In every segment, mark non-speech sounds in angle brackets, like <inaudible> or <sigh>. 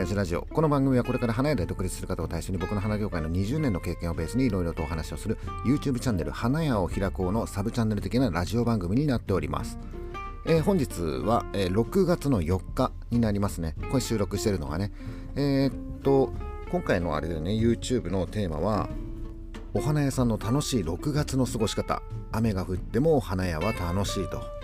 親父ラジオ。この番組はこれから花屋で独立する方を対象に僕の花業界の20年の経験をベースにいろいろとお話をする YouTube チャンネル花屋を開こうのサブチャンネル的なラジオ番組になっております、えー、本日は、えー、6月の4日になりますね。これ収録してるのがね。えー、っと今回のあれでね。YouTube のテーマはお花屋さんの楽しい6月の過ごし方。雨が降ってもお花屋は楽しいと。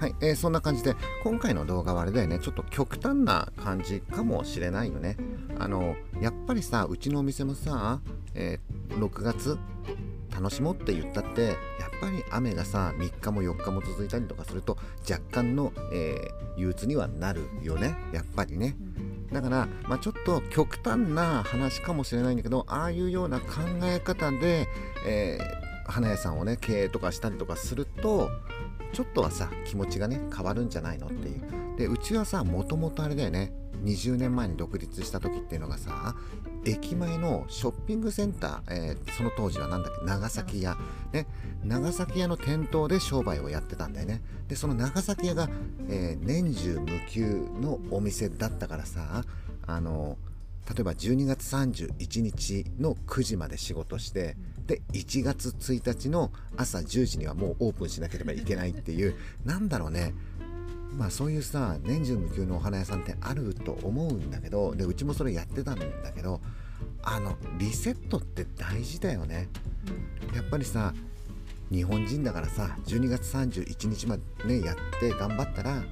はい、えー、そんな感じで今回の動画はあれだよね。ちょっと極端な感じかもしれないよね。あのやっぱりさうちのお店もさ、えー、6月楽しもうって言ったってやっぱり雨がさ3日も4日も続いたりとかすると若干の、えー、憂鬱にはなるよね。やっぱりね。だから、まあ、ちょっと極端な話かもしれないんだけどああいうような考え方で、えー、花屋さんをね経営とかしたりとかするとちょっとはさ気持ちがね変わるんじゃないのっていう。でうちはさもともとあれだよね。20年前に独立した時っていうのがさ駅前のショッピングセンター、えー、その当時は何だっけ長崎屋、ね、長崎屋の店頭で商売をやってたんだよね。でその長崎屋が、えー、年中無休のお店だったからさあの例えば12月31日の9時まで仕事してで1月1日の朝10時にはもうオープンしなければいけないっていう <laughs> なんだろうね。まあそういうさ年中無休のお花屋さんってあると思うんだけどでうちもそれやってたんだけどあのリセットって大事だよね。やっぱりさ日本人だからさ12月31日までねやって頑張ったら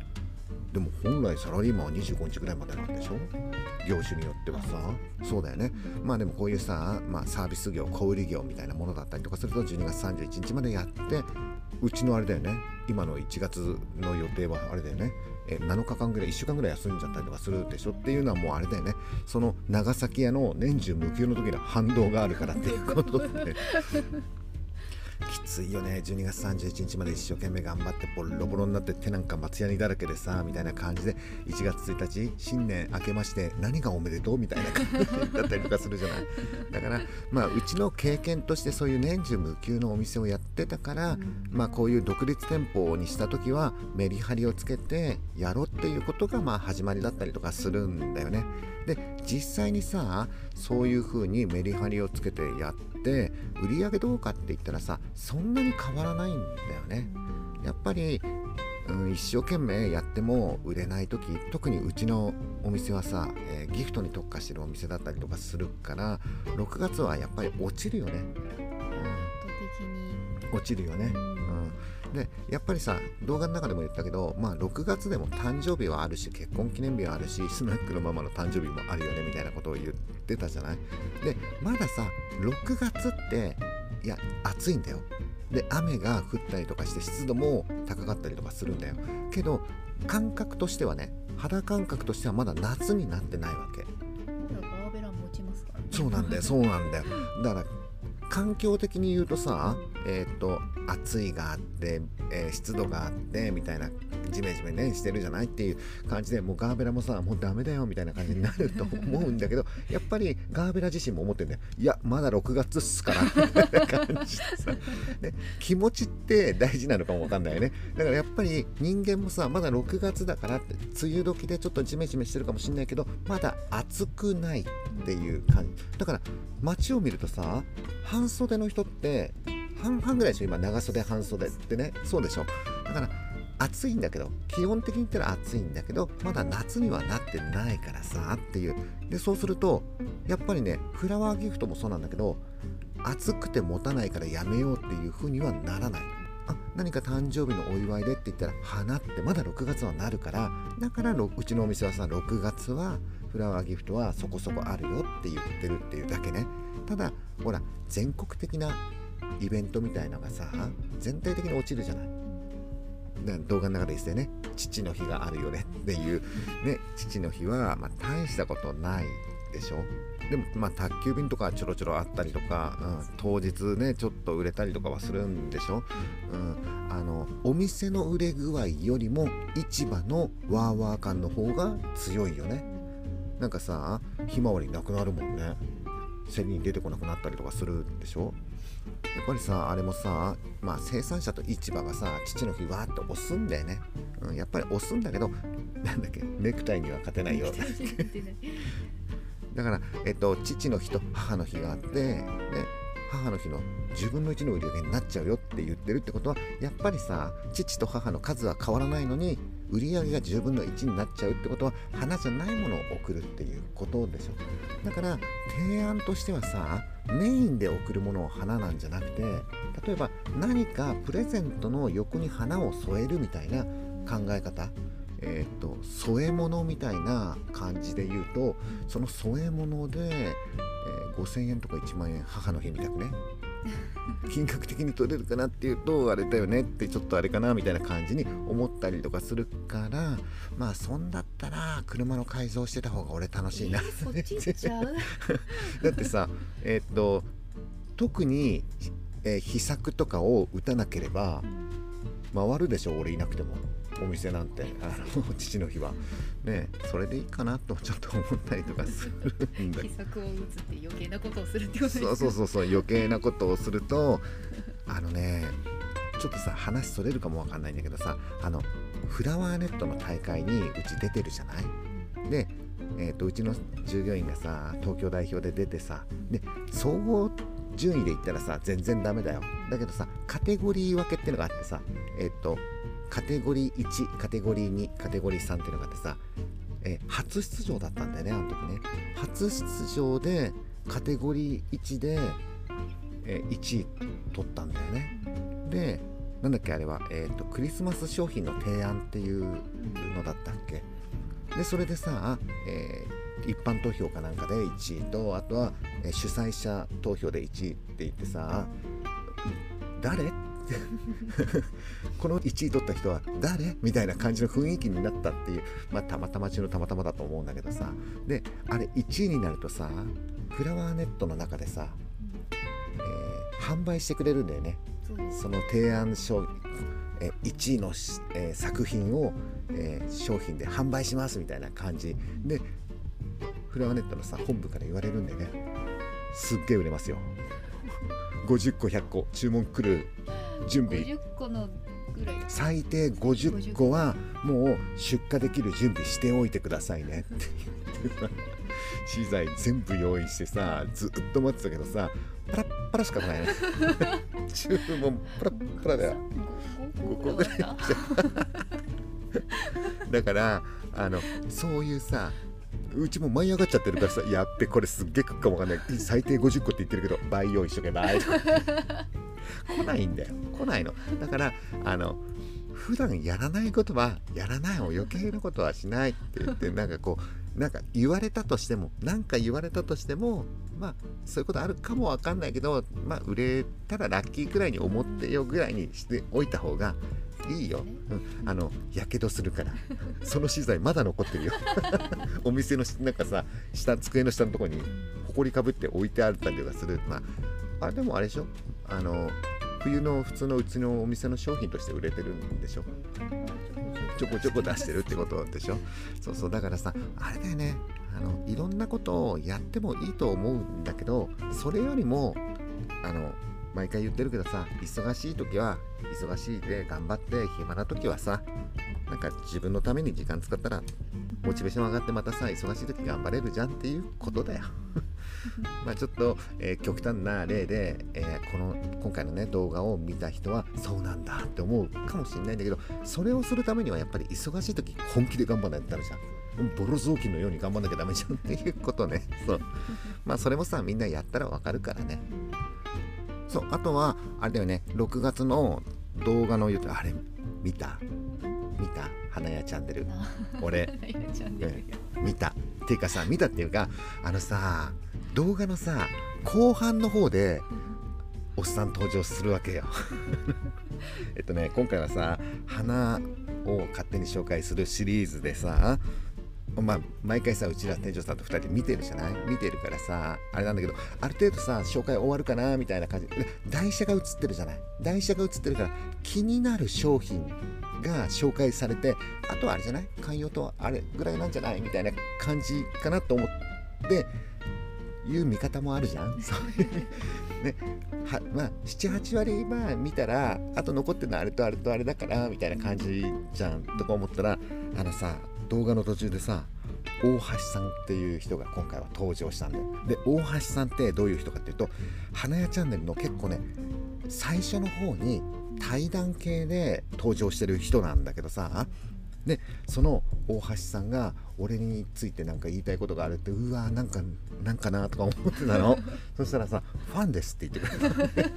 でも本来サラリーマンは25日ぐらいまでなんでしょ？業種によってはさ。そうだよね。まあでもこういうさ、まあ、サービス業小売業みたいなものだったりとかすると12月31日までやってうちのあれだよね。今の1月の予定はあれだよね。え7日間ぐらい1週間ぐらい休んじゃったりとかするでしょっていうのはもうあれだよね。その長崎屋の年中無休の時の反動があるからっていうことで、きついよね。12月31日まで一生懸命頑張ってボロボロになって手なんか松ヤニだらけでさみたいな感じで1月1日新年明けまして何がおめでとうみたいな感じだったりとかするじゃない。だからまあうちの経験としてそういう年中無休のお店をやってたから、まあこういう独立店舗にした時はメリハリをつけてやろうっていうことがまあ始まりだったりとかするんだよね。で実際にさそういう風にメリハリをつけてやって売り上げどうかって言ったらさそんなに変わらないんだよね。やっぱり、うん、一生懸命やっても売れない時特にうちのお店はさ、えー、ギフトに特化してるお店だったりとかするから6月はやっぱり落ちるよね、うん、落ちるよね、でやっぱりさ動画の中でも言ったけどまあ6月でも誕生日はあるし結婚記念日はあるしスナックのママの誕生日もあるよねみたいなことを言ってたじゃない？でまださ6月っていや暑いんだよ。で雨が降ったりとかして湿度も高かったりとかするんだよ。けど感覚としてはね肌感覚としてはまだ夏になってないわけ。そうなんだよそうなんだよ。だから環境的に言うとさ、えっ、ー、と暑いがあって、えー、湿度があってみたいなジメジメねしてるじゃないっていう感じでもうガーベラもさもうダメだよみたいな感じになると思うんだけど <laughs> やっぱりガーベラ自身も思ってんだよ。いやまだ6月っすからみたいな感じでさ、<laughs> ね、気持ちって大事なのかもわかんないよね。だからやっぱり人間もさまだ6月だからって梅雨時でちょっとジメジメしてるかもしんないけどまだ暑くないっていう感じ。だから街を見るとさ半袖の人って半々ぐらいでしょ今長袖半袖ってね。そうでしょ。だから暑いんだけど基本的に言ったら暑いんだけどまだ夏にはなってないからさっていう。でそうするとやっぱりねフラワーギフトもそうなんだけど暑くて持たないからやめようっていう風にはならない。あ何か誕生日のお祝いでって言ったら花ってまだ6月はなるからだからうちのお店はさ6月はフラワーギフトはそこそこあるよって言ってるっていうだけね。ただほら全国的なイベントみたいのがさ全体的に落ちるじゃない。動画の中でですね父の日があるよねっていうね父の日はま大したことないでしょ。でもまあ宅急便とかちょろちょろあったりとか、うん、当日ねちょっと売れたりとかはするんでしょ、うん、あのお店の売れ具合よりも市場のワーワー感の方が強いよね。なんかさひまわりなくなるもんね。競りに出てこなくなったりとかするでしょ？やっぱりさあれもさ、まあ、生産者と市場がさ父の日わーっと押すんだよね、うん、やっぱり押すんだけどなんだっけ？ネクタイには勝てないよ。だから、えっと、父の日と母の日があってで母の日の10分の1の売り上げになっちゃうよって言ってるってことはやっぱりさ父と母の数は変わらないのに売り上げが10分の1になっちゃうってことは花じゃないものを送るっていうことでしょ。だから提案としてはさメインで送るものを花なんじゃなくて例えば何かプレゼントの横に花を添えるみたいな考え方。えーと、添え物みたいな感じで言うとその添え物で、えー、5000円とか1万円母の日みたくね。<laughs> 金額的に取れるかなっていうとあれだよねってちょっとあれかなみたいな感じに思ったりとかするからまあそんだったら車の改造してた方が俺楽しいな、えー、<laughs> だってさえっ、ー、と特に、えー、秘策とかを打たなければ回るでしょ俺いなくても。お店なんてあの父の日は。ねそれでいいかなとちょっと思ったりとかするんだ。秘策を打つって余計なことをするってことですそうそうそうそう余計なことをすると <laughs> あのねちょっとさ話それるかもわかんないんだけどさあのフラワーネットの大会にうち出てるじゃない？で、えーと、うちの従業員がさ東京代表で出てさで総合順位で言ったらさ全然ダメだよ。だけどさカテゴリー分けっていうのがあってさえっ、ー、とカテゴリー1カテゴリー2カテゴリー3っていうのがあってさ、え、初出場だったんだよねあの時ね。初出場でカテゴリー1で、え、1位取ったんだよね。でなんだっけあれは、えーと、クリスマス商品の提案っていうのだったっけ。でそれでさ、えー、一般投票かなんかで1位とあとは、えー、主催者投票で1位って言ってさ誰？<laughs> この1位取った人は誰みたいな感じの雰囲気になったっていう、まあ、たまたま中のたまたまだと思うんだけどさ。であれ1位になるとさフラワーネットの中でさ、えー、販売してくれるんだよね。その提案商え1位の、えー、作品を、えー、商品で販売しますみたいな感じ。でフラワーネットのさ本部から言われるんだよね。すっげえ売れますよ。50個100個注文来る準備。最低50個はもう出荷できる準備しておいてくださいね。って言って資材全部用意してさずっと待ってたけどさパラッパラしかないね。注文パラッパラだよ。5個？ぐらい？だからあのそういうさうちも舞い上がっちゃってるからさやっべこれすっげえ食うかもわかんない。最低50個って言ってるけど倍用意しとけば来ないんだよ。来ないの。だからあの普段やらないことはやらないを余計なことはしないって言って <laughs> なんかこうなんか言われたとしても何か言われたとしてもまあそういうことあるかもわかんないけどまあ売れたらラッキーくらいに思ってよぐらいにしておいた方がいいよ、うん、あのやけどするから。その資材まだ残ってるよ。<laughs> お店のなんかさ下机の下のとこにほこりかぶって置いてあったりとかする。まああでもあれでしょあの冬の普通のうちのお店の商品として売れてるんでしょ？ちょこちょこ出してるってことでしょ？そうそうだからさあれだよね。あのいろんなことをやってもいいと思うんだけどそれよりもあの毎回言ってるけどさ忙しい時は忙しいで頑張って暇な時はさなんか自分のために時間使ったらモチベーション上がってまたさ忙しい時頑張れるじゃんっていうことだよ。<laughs> まあちょっと、えー、極端な例で、えー、この今回のね動画を見た人はそうなんだって思うかもしれないんだけどそれをするためにはやっぱり忙しい時本気で頑張らないとダメじゃん。ボロ雑巾のように頑張んなきゃダメじゃんっていうことね。<laughs> そう。まあそれもさみんなやったらわかるからね。そう。あとはあれだよね。6月の動画のあれ見た？見た花屋チャンネル。俺。見た。っていうかさ見たっていうかあのさ動画のさ後半の方でおっさん登場するわけよ。<laughs> えっとね今回はさ花を勝手に紹介するシリーズでさまあ、毎回さうちら店長さんと2人で見てるじゃない？見てるからさあれなんだけどある程度さ紹介終わるかなみたいな感じ。で台車が映ってるじゃない？台車が映ってるから気になる商品が紹介されてあとはあれじゃない？寛容とあれぐらいなんじゃない？みたいな感じかなと思っていう見方もあるじゃん。そう。い <laughs> うね。はまあ78割まあ見たらあと残ってるのはあれとあれとあれだからみたいな感じじゃんとか思ったらあのさ動画の途中でさ大橋さんっていう人が今回は登場したんだよ。で大橋さんってどういう人かっていうと花屋チャンネルの結構ね最初の方に対談系で登場してる人なんだけどさでその大橋さんが俺について何か言いたいことがあるってうわーなんかなんかなとか思ってたの。<laughs> そしたらさ「ファンです」って言ってくれた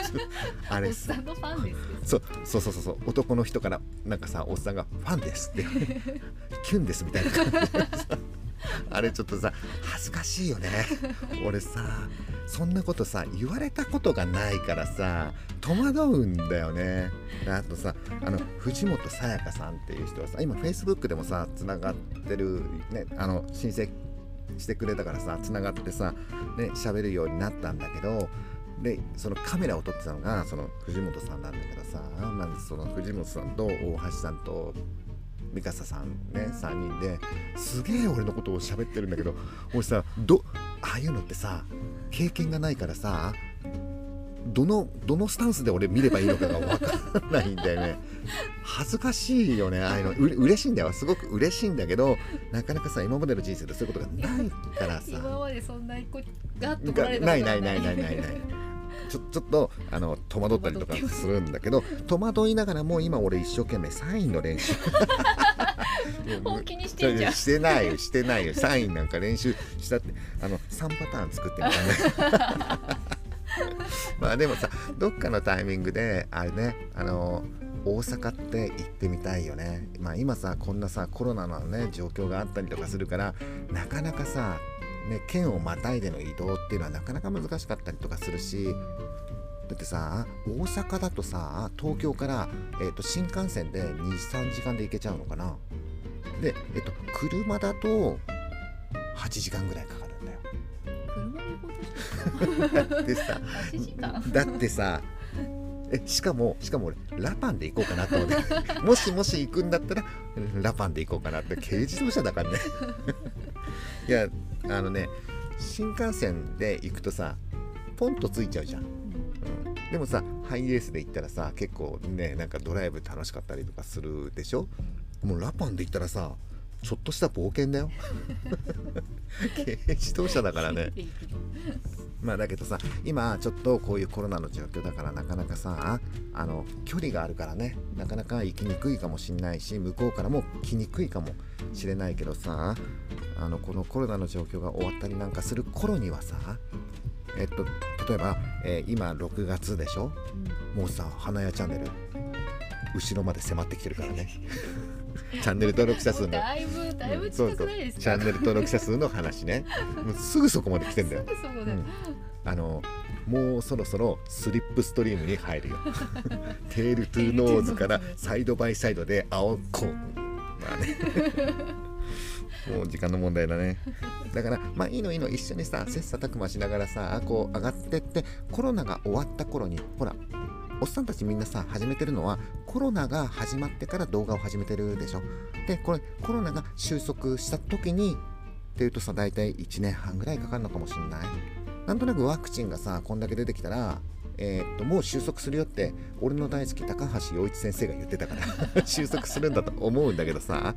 <laughs> あれおっさんのファンですそうそうそうそうそう。男の人からなんかさおっさんが「ファンです」って「<laughs> キュンです」みたいな感じでさ <laughs> あれちょっとさ恥ずかしいよね。<laughs> 俺さそんなことさ言われたことがないからさ戸惑うんだよね。あとさあの藤本さやかさんっていう人はさ今フェイスブックでもさつながってるねあの申請してくれたからさつながってさね喋るようになったんだけどでそのカメラを撮ってたのがその藤本さんなんだけどさなんでその藤本さんと大橋さんと三笠さんね3人で。すげえ俺のことを喋ってるんだけど俺さどああいうのってさ経験がないからさどのどのスタンスで俺見ればいいのかが分かんないんだよね。恥ずかしいよねああいうの。うれ嬉しいんだよ。すごく嬉しいんだけどなかなかさ今までの人生でそういうことがないからさ。<laughs> 今までそんな一個ガッと来られたことがないないないないないないちょちょっとあの戸惑ったりとかするんだけど戸惑いながらも今俺一生懸命サインの練習。<laughs> 本気にしてんじゃん。してないよしてないよ。サインなんか練習したってあの3パターン作ってみたね <laughs> まあでもさどっかのタイミングであれねあの大阪って行ってみたいよね。まあ今さこんなさコロナのね状況があったりとかするからなかなかさね、県をまたいでの移動っていうのはなかなか難しかったりとかするしだってさ大阪だとさ東京から、えー、と新幹線で23時間で行けちゃうのかな。で、えっと車だと8時間ぐらいかかるんだよ。車で行こうとしてだってさ8時間？だってさえしかもしかも俺ラパンで行こうかなと思って。もしもし行くんだったらラパンで行こうかなって軽自動車だからねいやあのね新幹線で行くとさポンとついちゃうじゃん、うん、でもさハイエースで行ったらさ結構ねなんかドライブ楽しかったりとかするでしょ？もうラパンで行ったらさちょっとした冒険だよ。軽 <laughs> 自動車だからね。<laughs> まあだけどさ今ちょっとこういうコロナの状況だからなかなかさあの距離があるからねなかなか行きにくいかもしんないし向こうからも来にくいかもしれないけどさあのこのコロナの状況が終わったりなんかする頃にはさえっと例えば、えー今6月でしょ？もうさ花屋チャンネル後ろまで迫ってきてるからね。<laughs> チャンネル登録者数の。だいぶだいぶそうそう近くないですか？チャンネル登録者数の話ね。<laughs> もうすぐそこまで来てんだよ。すぐそこで、うん。あのもうそろそろスリップストリームに入るよ。<laughs> tail to nose から side by side でアウトコーナーまあねもう時間の問題だね。<laughs> だからまあいいのいいの一緒にさ切磋琢磨しながらさこう上がってってコロナが終わった頃にほらおっさんたちみんなさ始めてるのはコロナが始まってから動画を始めてるでしょ。でこれコロナが収束した時にっていうとさ大体1年半ぐらいかかるのかもしんない。なんとなくワクチンがさこんだけ出てきたらえーっともう収束するよって俺の大好き高橋陽一先生が言ってたから <laughs> 収束するんだと思うんだけどさ、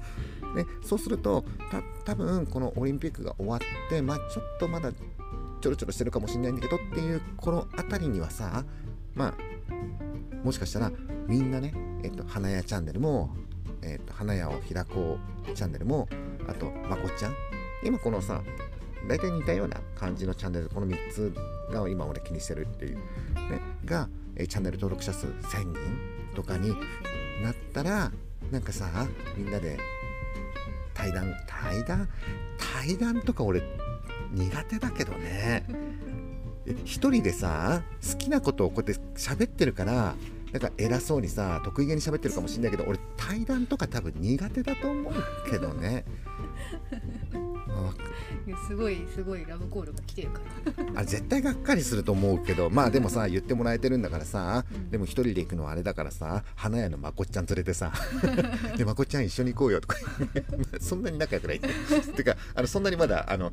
ね、そうするとた多分このオリンピックが終わってまあちょっとまだちょろちょろしてるかもしれないんだけどっていうこの辺りにはさまあもしかしたらみんなね、えっと、花屋チャンネルも、えっと、花屋を開こうチャンネルもあとまこちゃん。今このさ大体似たような感じのチャンネルこの3つが今俺気にしてるっていう、ね、が、えチャンネル登録者数1000人とかになったらなんかさみんなで対談対談対談とか俺苦手だけどね。え一人でさ好きなことをこうやって喋ってるからなんか偉そうにさ得意げに喋ってるかもしれないけど俺対談とか多分苦手だと思うけどね。あ <laughs> いやすごいすごいラブコールが来てるから。あ絶対がっかりすると思うけどまあでもさ言ってもらえてるんだからさでも一人で行くのはあれだからさ花屋のまこっちゃん連れてさ <laughs> でまこっちゃん一緒に行こうよとか。<laughs> そんなに仲良くない。っててかあのそんなにまだあの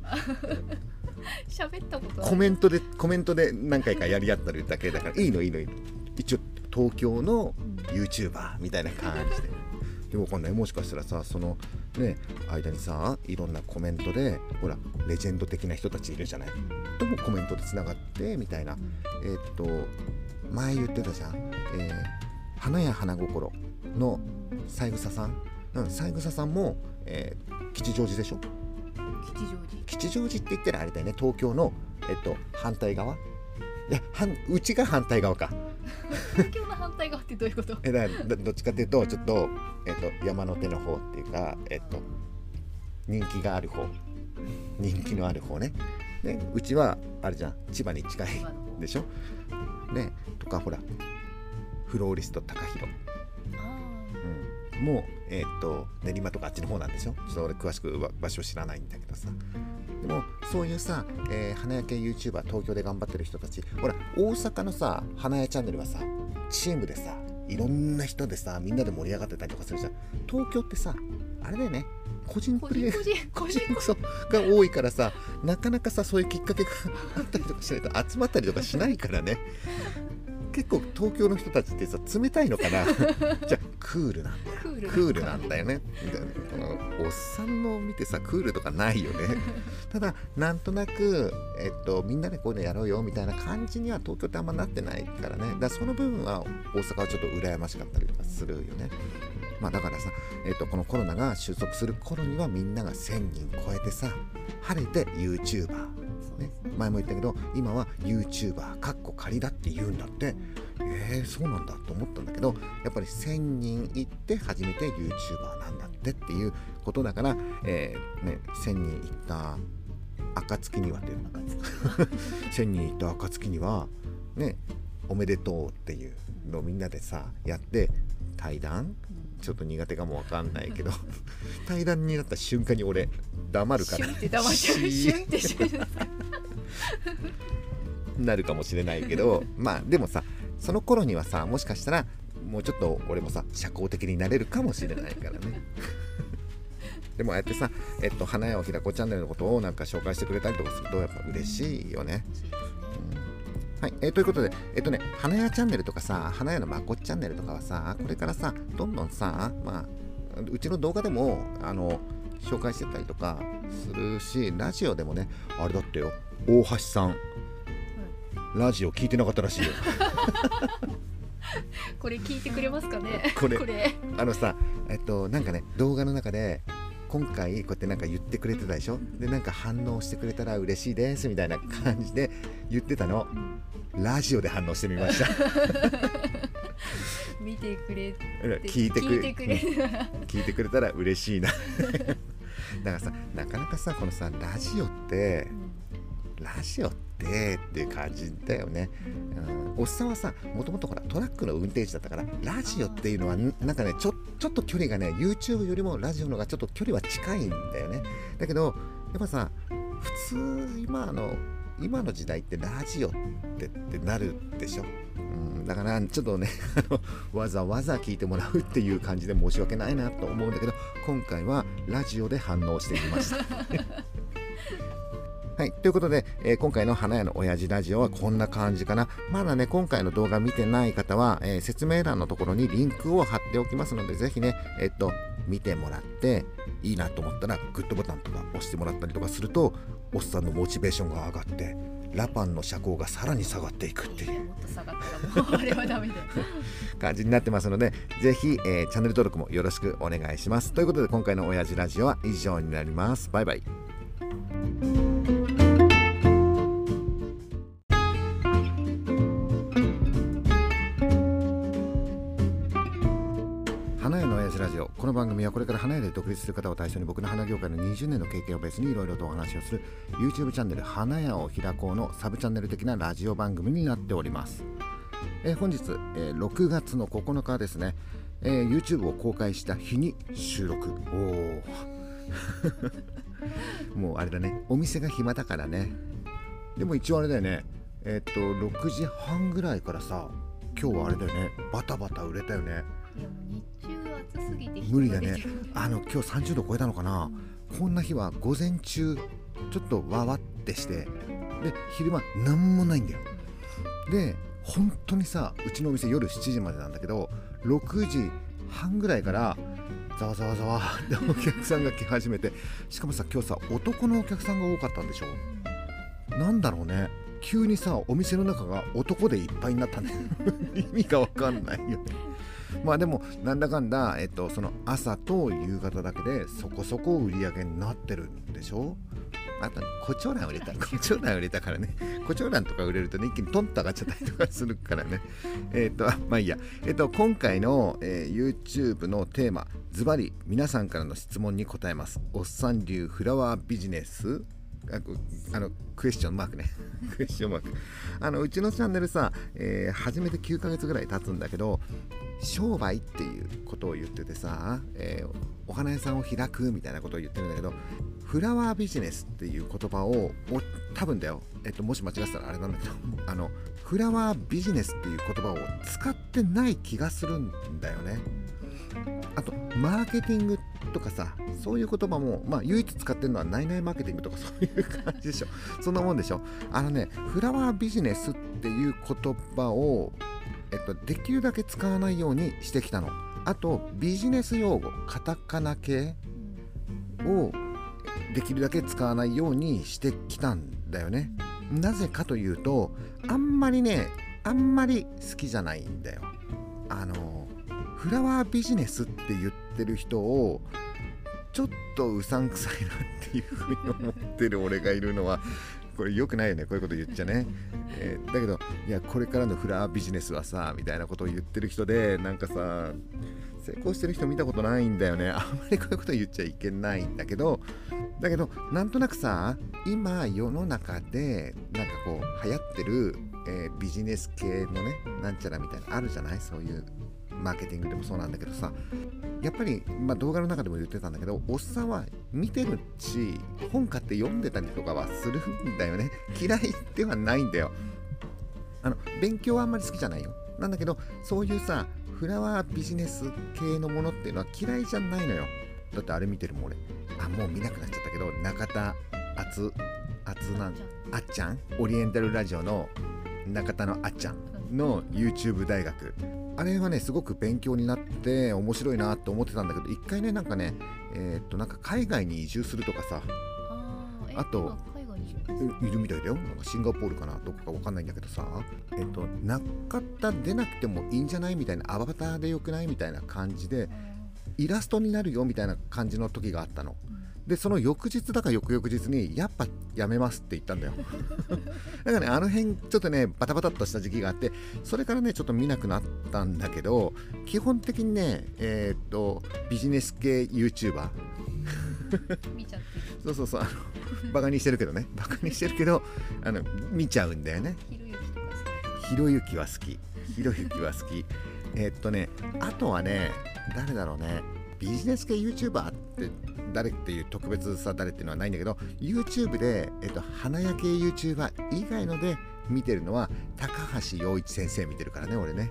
喋ったことコメントでコメントで何回かやり合ってるだけだからいいのいいのいいの。一応東京の YouTuber みたいな感じで。<laughs> でもわかんない。もしかしたらさそのね間にさいろんなコメントでほらレジェンド的な人たちいるじゃない？ともコメントでつながってみたいな。えーっと前言ってたじゃん、えー花や花心の三枝さん？うん三枝さんも、えー吉祥寺でしょ？吉祥寺。吉祥寺って言ったらあれだよね。東京の、えっと、反対側？いや反うちが反対側か東京の反対側ってどういうこと？えだどどっちかっていうとちょっと、えっと、山の手の方っていうか、えっと、人気がある方人気のある方ね。ねうちはあれじゃん千葉に近いでしょ？ねとかほらフローリスト高弘、あうん、もう、えっと練馬とかあっちの方なんでしょ？ちょっと俺詳しくわ場所知らないんだけどさでもそういうさ、えー花屋系 YouTuber 東京で頑張ってる人たち。ほら大阪のさ花屋チャンネルはさチームでさいろんな人でさみんなで盛り上がってたりとかするじゃん。東京ってさあれだよね。個人プレイ。<laughs> が多いからさなかなかさそういうきっかけがあったりとかしないと集まったりとかしないからね結構東京の人たちってさ冷たいのかな？<laughs> じゃあクールなんだよ。クールなんだよね。でこのおっさんの見てさクールとかないよね。<laughs> ただなんとなく、えっと、みんなでこういうのやろうよみたいな感じには東京ってあんまなってないからね。だからその部分は大阪はちょっと羨ましかったりとかするよね。まあだからさ、えっと、このコロナが収束する頃にはみんなが1000人超えてさ晴れて YouTuber ね、前も言ったけど今は YouTuber かっこ仮だって言うんだって。えー、そうなんだと思ったんだけどやっぱり1000人行って初めて YouTuber なんだってっていうことだから、えーね、1000人行った暁にはっていう <laughs> の1000人行った暁にはねおめでとうっていうのをみんなでさやって対談？ちょっと苦手かもわかんないけど <laughs> 対談になった瞬間に俺黙るから。シュンって黙っちゃう。シュンってシュン <laughs> なるかもしれないけど <laughs> まあでもさその頃にはさもしかしたらもうちょっと俺もさ社交的になれるかもしれないからね。<laughs> でもああやってさ、えっと、花屋をひらこチャンネルのことをなんか紹介してくれたりとかするとやっぱ嬉しいよね。はい、えーということで、えっとね、花屋チャンネルとかさ、花屋のまこっチャンネルとかはさ、これからさ、どんどんさ、まあ、うちの動画でも、あの、紹介してたりとかするし、ラジオでもね、あれだってよ、大橋さん、ラジオ聞いてなかったらしいよ。<laughs> これ聞いてくれますかね？<laughs> これ。これ。あのさ、えっと、なんかね、動画の中で、今回こうやってなんか言ってくれてたでしょ？でなんか反応してくれたら嬉しいですみたいな感じで言ってたの。ラジオで反応してみました。<laughs> 見てくれて聞いてく聞いてくれ聞いてくれたら嬉しいな。だからさなかなかさこのさラジオってラジオってっていう感じだよね、うん、おっさんはさもともとほらトラックの運転手だったからラジオっていうのはなんかねちょちょっと距離がね YouTube よりもラジオの方がちょっと距離は近いんだよね。だけどやっぱさ普通今の今の時代ってラジオってってなるでしょ、うん、だからちょっとね <laughs> あのわざわざ聞いてもらうっていう感じで申し訳ないなと思うんだけど今回はラジオで反応してみました。<laughs> はい、ということで、えー今回の花屋の親父ラジオはこんな感じかな。まだね、今回の動画見てない方は、えー説明欄のところにリンクを貼っておきますので、ぜひね、えっと、見てもらって、いいなと思ったら、グッドボタンとか押してもらったりとかすると、おっさんのモチベーションが上がって、ラパンの車高がさらに下がっていくっていうもっと下がったらもうあれはダメだよ感じになってますので、ぜひ、えーチャンネル登録もよろしくお願いします。ということで、今回の親父ラジオは以上になります。バイバイ。立する方を対象に僕の花業界の20年の経験をベースにいろいろとお話をする YouTube チャンネル花屋を開こうのサブチャンネル的なラジオ番組になっております、えー本日、えー6月の9日ですね、えー YouTube を公開した日に収録。おお <laughs> もうあれだね。お店が暇だからね。でも一応あれだよね。えーっと6時半ぐらいからさ今日はあれだよね。バタバタ売れたよね。いやもう日中暑すぎて無理だね。あの今日30度超えたのかな。こんな日は午前中ちょっとわわってしてで昼間何もないんだよ。で本当にさうちのお店夜7時までなんだけど6時半ぐらいからざわざわざわってお客さんが来始めてしかもさ今日さ男のお客さんが多かったんでしょ。なんだろうね。急にさお店の中が男でいっぱいになったね。<laughs> 意味がわかんないよね。まあでもなんだかんだ、えっと、その朝と夕方だけでそこそこ売り上げになってるんでしょ？あと、ね、コチョウラン売れたコチョウラン売れたからね。コチョウランとか売れるとね一気にトンと上がっちゃったりとかするからね。えっとまあいいや。えっと今回の、えー、YouTube のテーマズバリ皆さんからの質問に答えます。おっさん流フラワービジネス。あのクエスチョンマークね。<laughs> クエスチョンマーク。あのうちのチャンネルさ、えー、始めて9ヶ月ぐらい経つんだけど商売っていうことを言っててさ、えー、お花屋さんを開くみたいなことを言ってるんだけどフラワービジネスっていう言葉を多分だよ、えっと、もし間違ってたらあれなんだけど <laughs> あのフラワービジネスっていう言葉を使ってない気がするんだよね。あとマーケティングとかさそういう言葉もまあ唯一使ってるのはナイナイマーケティングとか <laughs> そういう感じでしょそんなもんでしょあのねフラワービジネスっていう言葉をえっと、できるだけ使わないようにしてきたの。あとビジネス用語カタカナ系をできるだけ使わないようにしてきたんだよね。なぜかというとあんまりねあんまり好きじゃないんだよ。あのフラワービジネスって言ってる人をちょっとうさんくさいなっていうふうに思ってる俺がいるのはこれ良くないよね。こういうこと言っちゃね、<laughs> えー、だけどいやこれからのフラワービジネスはさみたいなことを言ってる人でなんかさ成功してる人見たことないんだよね。あんまりこういうこと言っちゃいけないんだけどだけどなんとなくさ今世の中でなんかこう流行ってる、えー、ビジネス系のねなんちゃらみたいなあるじゃない？そういうマーケティングでもそうなんだけどさやっぱり、まあ、動画の中でも言ってたんだけどおっさんは見てるし本買って読んでたりとかはするんだよね。<laughs> 嫌いではないんだよ。あの勉強はあんまり好きじゃないよ。なんだけどそういうさフラワービジネス系のものっていうのは嫌いじゃないのよ。だってあれ見てるもん俺。あもう見なくなっちゃったけど中田敦敦なんあっちゃん。オリエンタルラジオの中田のあっちゃんの YouTube 大学。あれはねすごく勉強になって面白いなと思ってたんだけど一回ねなんかねえー、っとなんか海外に移住するとかさ。あといるみたいだよ。なんかシンガポールかなどこか分かんないんだけどさ。えっと中田出なくてもいいんじゃないみたいなアバターでよくないみたいな感じでイラストになるよみたいな感じの時があったの。でその翌日だか翌々日にやっぱやめますって言ったんだよ。<laughs> だからねあの辺ちょっとねバタバタっとした時期があってそれからねちょっと見なくなったんだけど基本的にねえー、っとビジネス系 YouTuber そうそうそうあのバカにしてるけどね。バカにしてるけどあの見ちゃうんだよね。ひろゆきは好き。ひろゆきは好き。えー、っとねあとはね誰だろうねビジネス系 YouTuber って誰っていう特別さ誰っていうのはないんだけど YouTube で、えっと、花屋系 YouTuber 以外ので見てるのは高橋陽一先生見てるからね俺ね。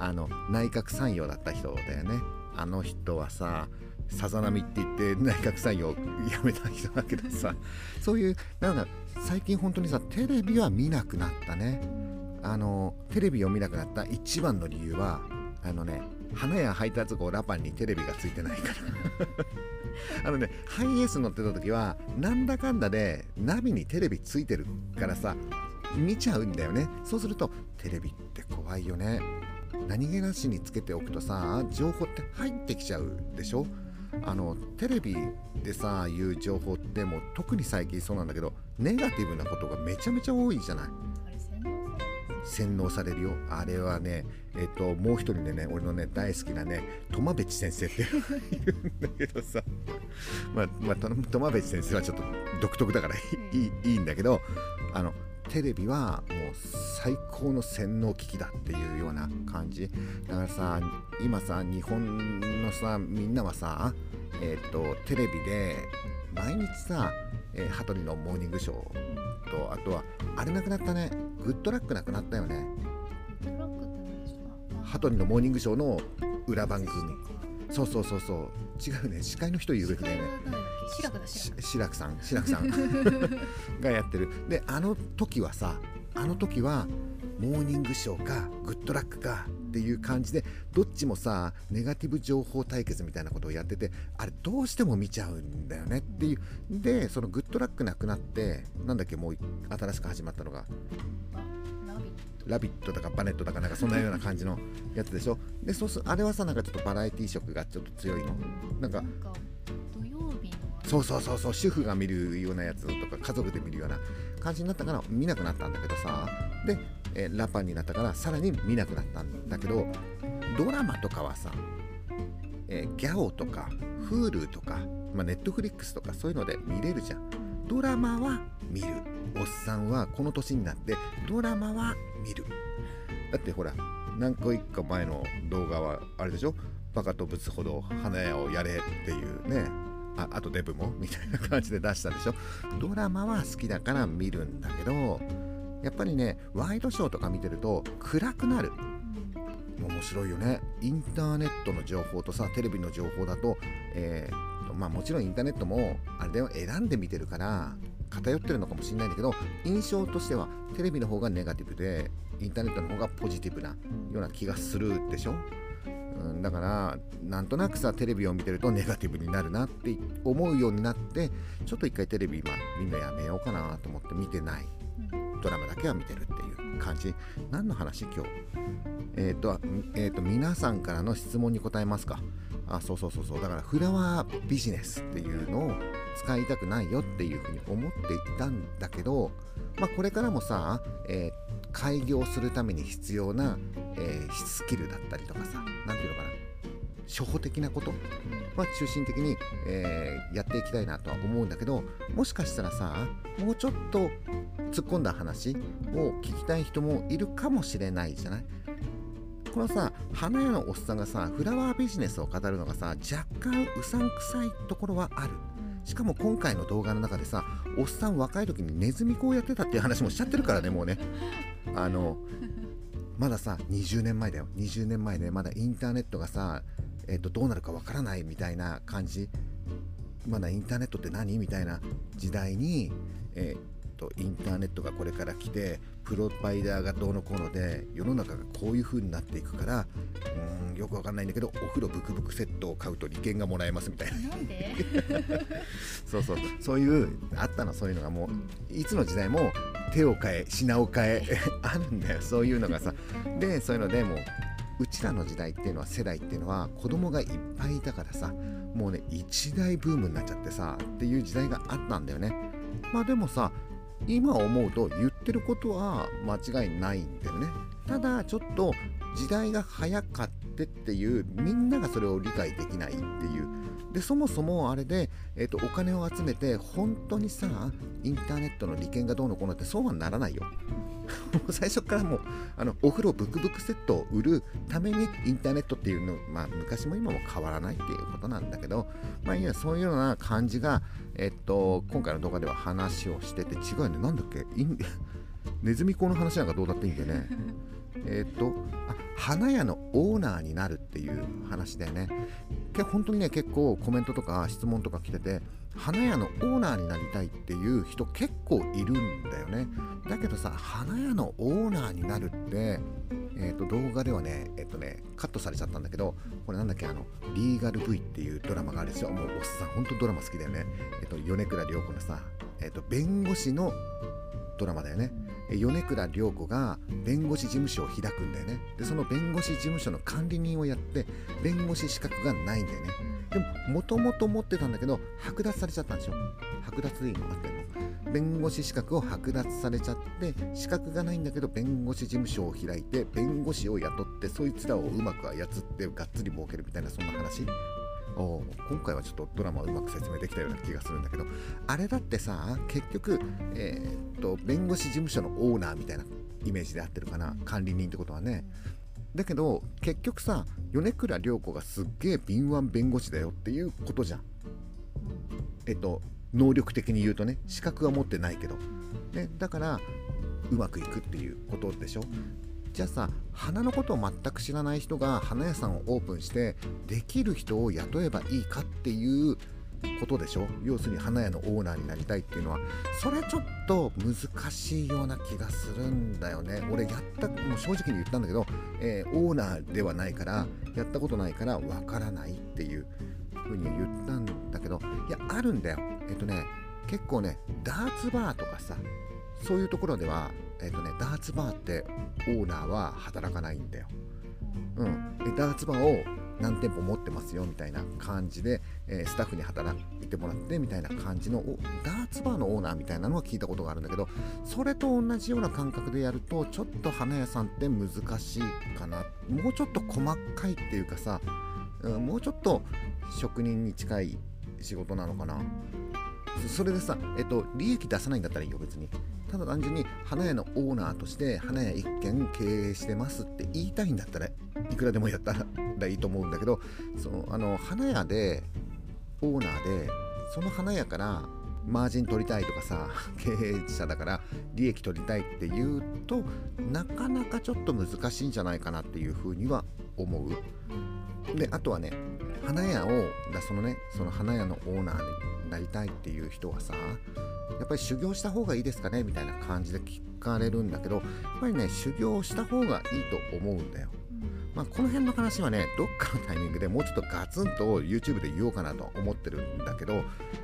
あの内閣参与だった人だよね。あの人はささざ波って言って内閣参与をやめた人だけどさ。<laughs> そういうなんか最近本当にさテレビは見なくなったね。あのテレビを見なくなった一番の理由はあのね花屋配達後ラパンにテレビがついてないから。<laughs> あのねハイエース乗ってた時はなんだかんだでナビにテレビついてるからさ見ちゃうんだよね。そうするとテレビって怖いよね。何気なしにつけておくとさ情報って入ってきちゃうでしょ？あのテレビでさ言う情報ってもう特に最近そうなんだけどネガティブなことがめちゃめちゃ多いじゃない。洗脳されるよ。あれはねえっ、ともう一人でね俺のね大好きなね苫部先生っているんだけどさ。<laughs> まあ、まあ、苫部先生はちょっと独特だからいいいいんだけどあのテレビはもう最高の洗脳機器だっていうような感じ。だからさ今さ日本のさみんなはさえっ、とテレビで毎日さ、えー、羽鳥のモーニングショーとあとはあれなくなったね。グッドラックなくなったよね。羽鳥のモーニングショーの裏番組。そうそうそうそう。違うね。司会の人言うべきだよね。志らくさん志らくさん。<laughs> がやってる。であの時はさあの時はモーニングショーかグッドラックかっていう感じでどっちもさネガティブ情報対決みたいなことをやっててあれどうしても見ちゃうんだよねっていう。でそのグッドラックなくなってなんだっけもう新しく始まったのが。ラビット。だかバネットだかなんかそんなような感じのやつでしょ。でそうすあれはさなんかちょっとバラエティー色がちょっと強いの。なんかそうそうそうそう主婦が見るようなやつとか家族で見るような感じになったから見なくなったんだけどさ。で、えーラパンになったからさらに見なくなったんだけどドラマとかはさ、えーギャオとか Hulu とか、まあ、Netflix とかそういうので見れるじゃん。ドラマは見る。おっさんはこの年になってドラマは見る。だってほら何個一個前の動画はあれでしょ？バカとぶつほど花屋をやれっていうね。ああとデブも？みたいな感じで出したでしょ？ドラマは好きだから見るんだけどやっぱりねワイドショーとか見てると暗くなる。面白いよね。インターネットの情報とさテレビの情報だと,、えーとまあ、もちろんインターネットもあれだよ選んで見てるから偏ってるのかもしれないんだけど印象としてはテレビの方がネガティブでインターネットの方がポジティブなような気がするでしょ？うん、だからなんとなくさテレビを見てるとネガティブになるなって思うようになってちょっと一回テレビ今みんなやめようかなと思って見てない。ドラマだけは見てるっていう感じ。何の話今日？えっ、と,、えー、と皆さんからの質問に答えますか。あそうそうそうそう。だからフラワービジネスっていうのを使いたくないよっていうふうに思っていたんだけどまあこれからもさ、えー開業するために必要な、えースキルだったりとかさ何ていうのかな。初歩的なことは中心的に、えーやっていきたいなとは思うんだけどもしかしたらさもうちょっと突っ込んだ話を聞きたい人もいるかもしれないじゃない？このさ花屋のおっさんがさフラワービジネスを語るのがさ若干うさんくさいところはある。しかも今回の動画の中でさおっさん若い時にネズミ講やってたっていう話もしちゃってるからねもうね。あのまださ20年前だよ。20年前でまだインターネットがさ、えっとどうなるかわからないみたいな感じ。まだインターネットって何？みたいな時代に、えっとインターネットがこれから来てプロバイダーがどうのこうので世の中がこういう風になっていくからうーんよくわかんないんだけどお風呂ブクブクセットを買うと利権がもらえますみたいな。なんで？<laughs> そうそう。そういうあったの。そういうのがもういつの時代も手を変え品を変え <laughs> あるんだよ。そういうのがさ。でそういうのでもううちらの時代っていうのは世代っていうのは子供がいっぱいいたからさもうね一大ブームになっちゃってさっていう時代があったんだよね。まあでもさ今思うと言ってることは間違いないんだよね。ただちょっと時代が早かってっていうみんながそれを理解できないっていうでそもそもあれで、えっとお金を集めて本当にさインターネットの利権がどうのこうのってそうはならないよ。<laughs> 最初からもうあのお風呂ブクブクセットを売るためにインターネットっていうのまあ昔も今も変わらないっていうことなんだけどまあいやそういうような感じがえっと今回の動画では話をしてて違うよね。なんだっけ？<laughs> ネズミ講の話なんかどうだっていいんだよね。えっとあ花屋のオーナーになるっていう話だよねけ本当にね結構コメントとか質問とか来てて花屋のオーナーになりたいっていう人結構いるんだよねだけどさ花屋のオーナーになるってえー、と動画ではね、えっ、とね、カットされちゃったんだけど、これなんだっけ、あの、リーガル V っていうドラマがあるんですよ。もう、おっさん、ほんとドラマ好きだよね。えっ、と、米倉涼子のさ、えっ、と、弁護士のドラマだよね。米倉涼子が弁護士事務所を開くんだよね。で、その弁護士事務所の管理人をやって、弁護士資格がないんだよね。でも、もともと持ってたんだけど、剥奪されちゃったんでしょ。剥奪でいいの合ってんの弁護士資格を剥奪されちゃって資格がないんだけど弁護士事務所を開いて弁護士を雇ってそいつらをうまく操ってがっつり儲けるみたいなそんな話今回はちょっとドラマをうまく説明できたような気がするんだけどあれだってさ結局、えーっと弁護士事務所のオーナーみたいなイメージで合ってるかな管理人ってことはね。だけど結局さ米倉涼子がすっげえ敏腕弁護士だよっていうことじゃん。えっと能力的に言うとね資格は持ってないけど、ね、だからうまくいくっていうことでしょ。じゃあさ花のことを全く知らない人が花屋さんをオープンしてできる人を雇えばいいかっていうことでしょ？要するに花屋のオーナーになりたいっていうのは。それちょっと難しいような気がするんだよね。俺やったもう正直に言ったんだけど、えー、オーナーではないからやったことないからわからないっていうふうに言ったんだけど。いやあるんだよ。えっ、とね結構ねダーツバーとかさそういうところではえっ、とねダーツバーってオーナーは働かないんだよ。うん、でダーツバーを何店舗持ってますよみたいな感じで、えー、スタッフに働いてもらってみたいな感じのダーツバーのオーナーみたいなのは聞いたことがあるんだけどそれと同じような感覚でやるとちょっと花屋さんって難しいかな。もうちょっと細かいっていうかさ、うん、もうちょっと職人に近い仕事なのかな。それでさ、えっと、利益出さないんだったらいいよ別に。ただ単純に花屋のオーナーとして花屋一軒経営してますって言いたいんだったらいくらでもやったらいいと思うんだけどそのあの花屋でオーナーでその花屋からマージン取りたいとかさ経営者だから利益取りたいっていうとなかなかちょっと難しいんじゃないかなっていうふうには思う。であとはね花屋をだそのねその花屋のオーナーになりたいっていう人はさやっぱり修行した方がいいですかねみたいな感じで聞かれるんだけどやっぱりね修行した方がいいと思うんだよ。まあ、この辺の話はねどっかのタイミングでもうちょっとガツンと YouTube で言おうかなと思ってるんだけど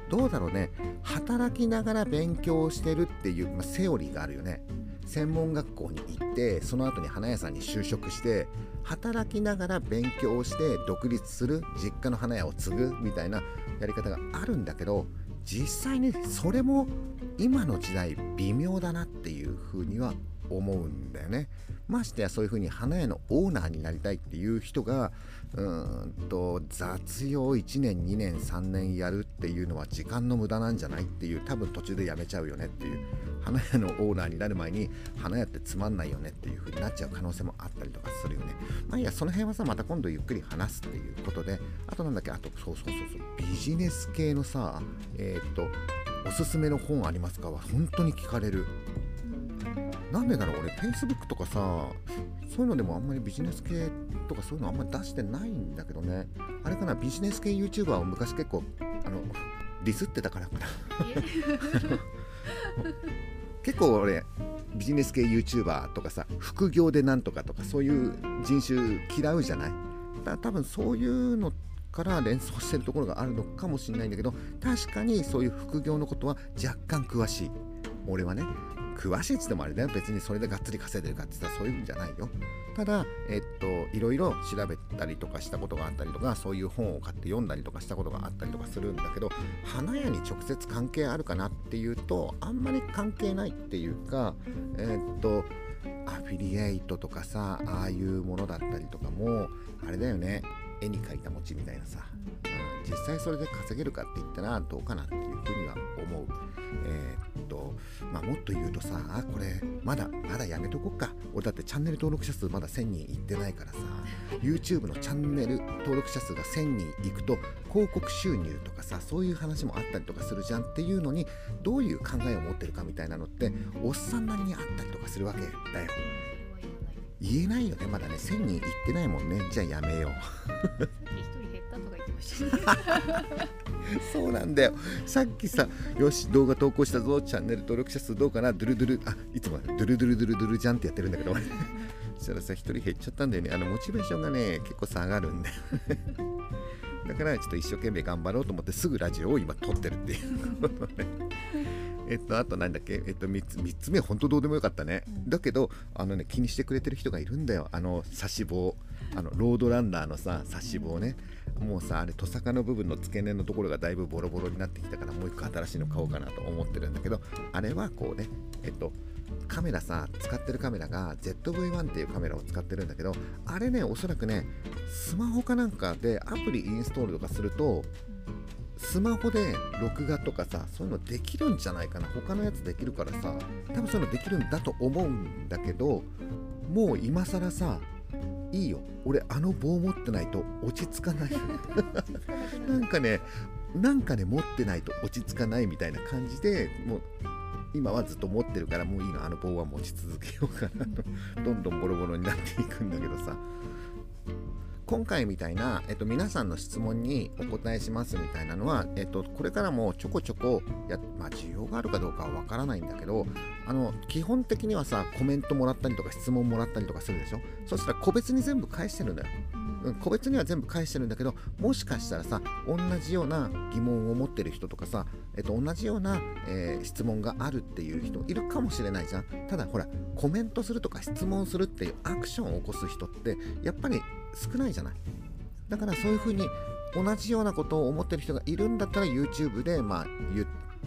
どうだろうね。働きながら勉強してるっていう、まあ、セオリーがあるよね。専門学校に行ってその後に花屋さんに就職して働きながら勉強して独立する実家の花屋を継ぐみたいなやり方があるんだけど実際にそれも今の時代微妙だなっていうふうには思うんだよね。ましてやそういうふうに花屋のオーナーになりたいっていう人がうんと雑用1年2年3年やるっていうのは時間の無駄なんじゃないっていう多分途中でやめちゃうよねっていう花屋のオーナーになる前に花屋ってつまんないよねっていう風になっちゃう可能性もあったりとかするよね。まあいやその辺はさまた今度ゆっくり話すっていうことであとなんだっけあとそうそうそうそうビジネス系のさえー、っとおすすめの本ありますか？は本当に聞かれる。なんでだろう俺 Facebook とかさそういうのでもあんまりビジネス系とかそういうのあんまり出してないんだけどね。あれかなビジネス系 YouTuber を昔結構あのディスってたからかな。結構俺ビジネス系 YouTuber とかさ副業でなんとかとかそういう人種嫌うじゃない？だ多分そういうのから連想してるところがあるのかもしれないんだけど確かにそういう副業のことは若干詳しい俺はね詳しいっつってもあれだよ。別にそれでがっつり稼いでるかって言ったらそういうんじゃないよ。ただえっといろいろ調べたりとかしたことがあったりとかそういう本を買って読んだりとかしたことがあったりとかするんだけど花屋に直接関係あるかなっていうとあんまり関係ないっていうかえっとアフィリエイトとかさああいうものだったりとかもあれだよね。絵に描いた餅みたいなさ、うん、実際それで稼げるかって言ったらどうかなっていうふうには思う。えー、っと、まあ、もっと言うとさ、あこれ、まだ、まだやめとこっか。俺だってチャンネル登録者数まだ1000人いってないからさ、YouTube のチャンネル登録者数が1000人いくと、広告収入とかさ、そういう話もあったりとかするじゃんっていうのに、どういう考えを持ってるかみたいなのって、おっさんなりにあったりとかするわけだよ。言えないよね、まだね、1000人いってないもんね。じゃあやめよう。そうなんだよ。さっきさよし動画投稿したぞ。チャンネル登録者数どうかな。ドゥルドゥル。あいつもドゥルドゥルドゥルドゥルじゃんってやってるんだけど。<laughs> そしたらさ一人減っちゃったんだよね。あのモチベーションがね結構下がるんだよだからちょっと一生懸命頑張ろうと思ってすぐラジオを今撮ってるっていうことねえっと、あとなんだっけ、えっと、3つ ,3 つ目本当どうでもよかったね、だけどあのね気にしてくれてる人がいるんだよ。あの差し棒。あのロードランナーのさ差し棒ね。もうさあれトサカの部分の付け根のところがだいぶボロボロになってきたからもう一個新しいの買おうかなと思ってるんだけどあれはこうねえっとカメラさ使ってるカメラが ZV-1 っていうカメラを使ってるんだけどあれねおそらくねスマホかなんかでアプリインストールとかするとスマホで録画とかさそういうのできるんじゃないかな。他のやつできるからさ多分そういうのできるんだと思うんだけどもう今更さいいよ。俺あの棒持ってないと落ち着かない。<laughs> なんかねなんかね持ってないと落ち着かないみたいな感じでもう今はずっと持ってるからもういいの。あの棒は持ち続けようかなと。どんどんボロボロになっていくんだけどさ。今回みたいな、えっと、皆さんの質問にお答えしますみたいなのは、えっと、これからもちょこちょこや、まあ、需要があるかどうかはわからないんだけどあの基本的にはさコメントもらったりとか質問もらったりとかするでしょ？そしたら個別に全部返してるんだよ。うん個別には全部返してるんだけどもしかしたらさ同じような疑問を持ってる人とかさ、えっと、同じような、えー質問があるっていう人いるかもしれないじゃん。ただほらコメントするとか質問するっていうアクションを起こす人ってやっぱり少ないじゃない。だからそういうふうに同じようなことを思ってる人がいるんだったら YouTube でまあ言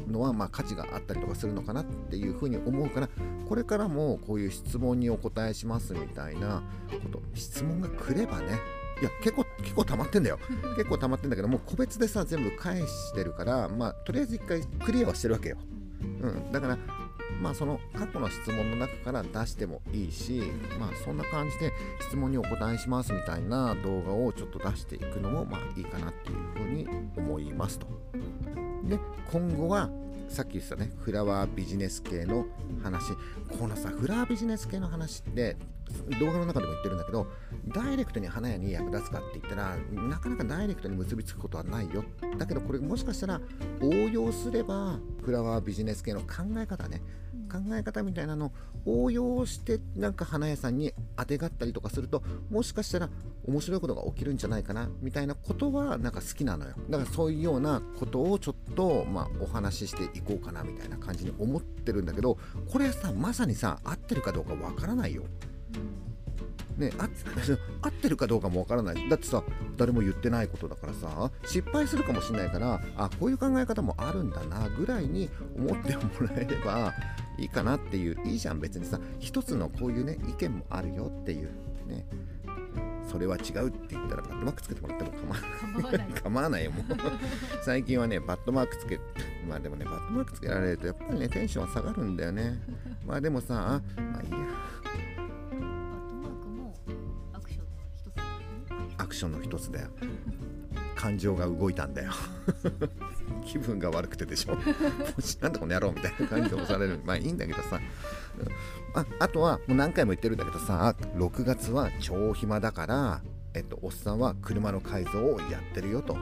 うのはまあ価値があったりとかするのかなっていうふうに思うからこれからもこういう質問にお答えしますみたいなこと。質問が来ればねいや結構結構溜まってんだよ。<laughs> 結構溜まってんだけどもう個別でさ全部返してるからまあとりあえず一回クリアはしてるわけよ、うん、だからまあその過去の質問の中から出してもいいしまあそんな感じで質問にお答えしますみたいな動画をちょっと出していくのもまあいいかなっていうふうに思いますと。で今後はさっき言ってたねフラワービジネス系の話。このさフラワービジネス系の話って動画の中でも言ってるんだけどダイレクトに花屋に役立つかって言ったらなかなかダイレクトに結びつくことはないよ。だけどこれもしかしたら応用すればフラワービジネス系の考え方ね。考え方みたいなのを応用してなんか花屋さんにあてがったりとかするともしかしたら面白いことが起きるんじゃないかなみたいなことはなんか好きなのよ。だからそういうようなことをちょっとまあお話ししていこうかなみたいな感じに思ってるんだけどこれさまさにさ合ってるかどうかわからないよ。ね、あ <laughs> 合ってるかどうかもわからない。だってさ誰も言ってないことだからさ失敗するかもしれないからあこういう考え方もあるんだなぐらいに思ってもらえればいいかなっていういいじゃん別にさ一つのこういうね意見もあるよっていうね。それは違うって言ったらバットマークつけてもらっても構わない。構わない <laughs> よもう。<laughs> 最近はねバットマークつけまあでもねバットマークつけられるとやっぱりねテンションは下がるんだよね。まあでもさあまあいいやアクションの一つだよ感情が動いたんだよ。<laughs> 気分が悪くてでしょ。しなんでこの野郎みたいな感じで押される。まあいいんだけどさ。ああとはもう何回も言ってるんだけどさ6月は超暇だからえっとおっさんは車の改造をやってるよと。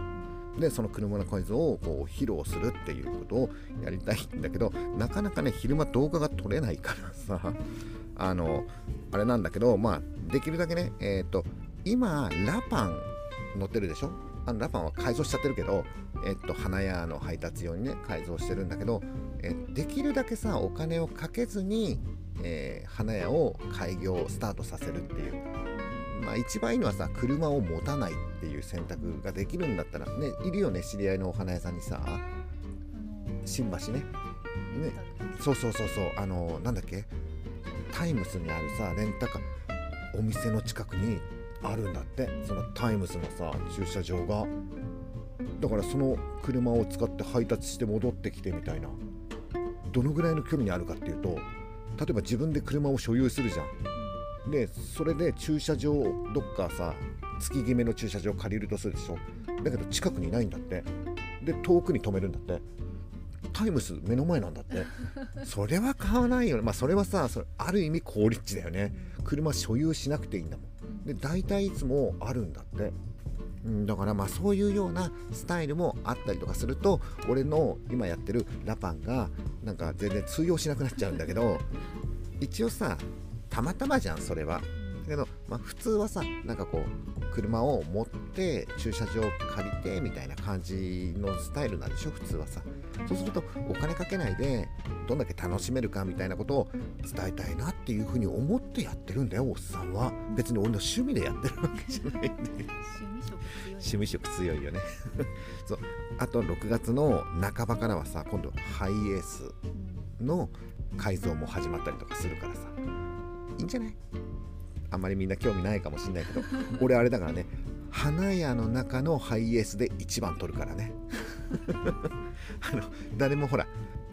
でその車の改造をこう披露するっていうことをやりたいんだけどなかなかね昼間動画が撮れないからさあのあれなんだけどまあできるだけねえっ、と今ラパン乗ってるでしょ？あのラパンは改造しちゃってるけど、えっと、花屋の配達用にね改造してるんだけど、えできるだけさお金をかけずに、えー花屋を開業スタートさせるっていう。まあ一番いいのはさ車を持たないっていう選択ができるんだったらねいるよね知り合いのお花屋さんにさ。新橋ね。ね。そうそうそうそう。あのなんだっけ？タイムスにあるさレンタカーお店の近くにあるんだって。そのタイムスのさ駐車場が。だからその車を使って配達して戻ってきてみたいな。どのぐらいの距離にあるかっていうと例えば自分で車を所有するじゃん。でそれで駐車場どっかさ月決めの駐車場借りるとするでしょ。だけど近くにいないんだって。で遠くに止めるんだって。タイムス目の前なんだって。それは買わないよね。まあそれはさそれある意味好立地だよね。車所有しなくていいんだもん。で大体いつもあるんだって。うんだからまあそういうようなスタイルもあったりとかすると俺の今やってるラパンがなんか全然通用しなくなっちゃうんだけど一応さたまたまじゃんそれは。だけど、まあ、普通はさなんかこう車を持って駐車場を借りてみたいな感じのスタイルなんでしょ？普通はさ。そうするとお金かけないでどんだけ楽しめるかみたいなことを伝えたいなっていうふうに思ってやってるんだよおっさんは。別に俺の趣味でやってるわけじゃないんで。趣味色強い趣味色強いよね。<laughs> そう。あと6月の半ばからはさ今度ハイエースの改造も始まったりとかするからさ。いいんじゃない？あんまりみんな興味ないかもしんないけど <laughs> 俺あれだからね花屋の中のハイエースで一番取るからね。<laughs> あの誰もほら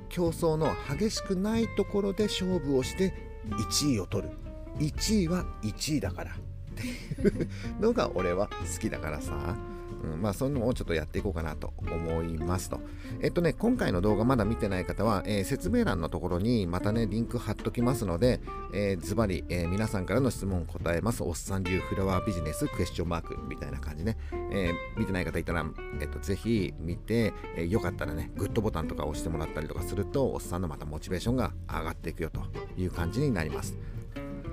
競争の激しくないところで勝負をして1位を取る。1位は1位だからっていうのが俺は好きだからさうん、まあそういうのをちょっとやっていこうかなと思いますと。えっとね、今回の動画まだ見てない方は、えー、説明欄のところにまたね、リンク貼っときますので、えー、ズバリ、えー、皆さんからの質問答えます。おっさん流フラワービジネスクエスチョンマークみたいな感じね。えー、見てない方いたら、えっと、ぜひ見て、えー、よかったらね、グッドボタンとか押してもらったりとかすると、おっさんのまたモチベーションが上がっていくよという感じになります。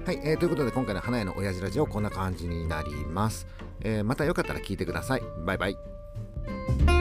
はい、えー、ということで今回の花屋の親父ラジオこんな感じになります、えー、またよかったら聞いてください。バイバイ。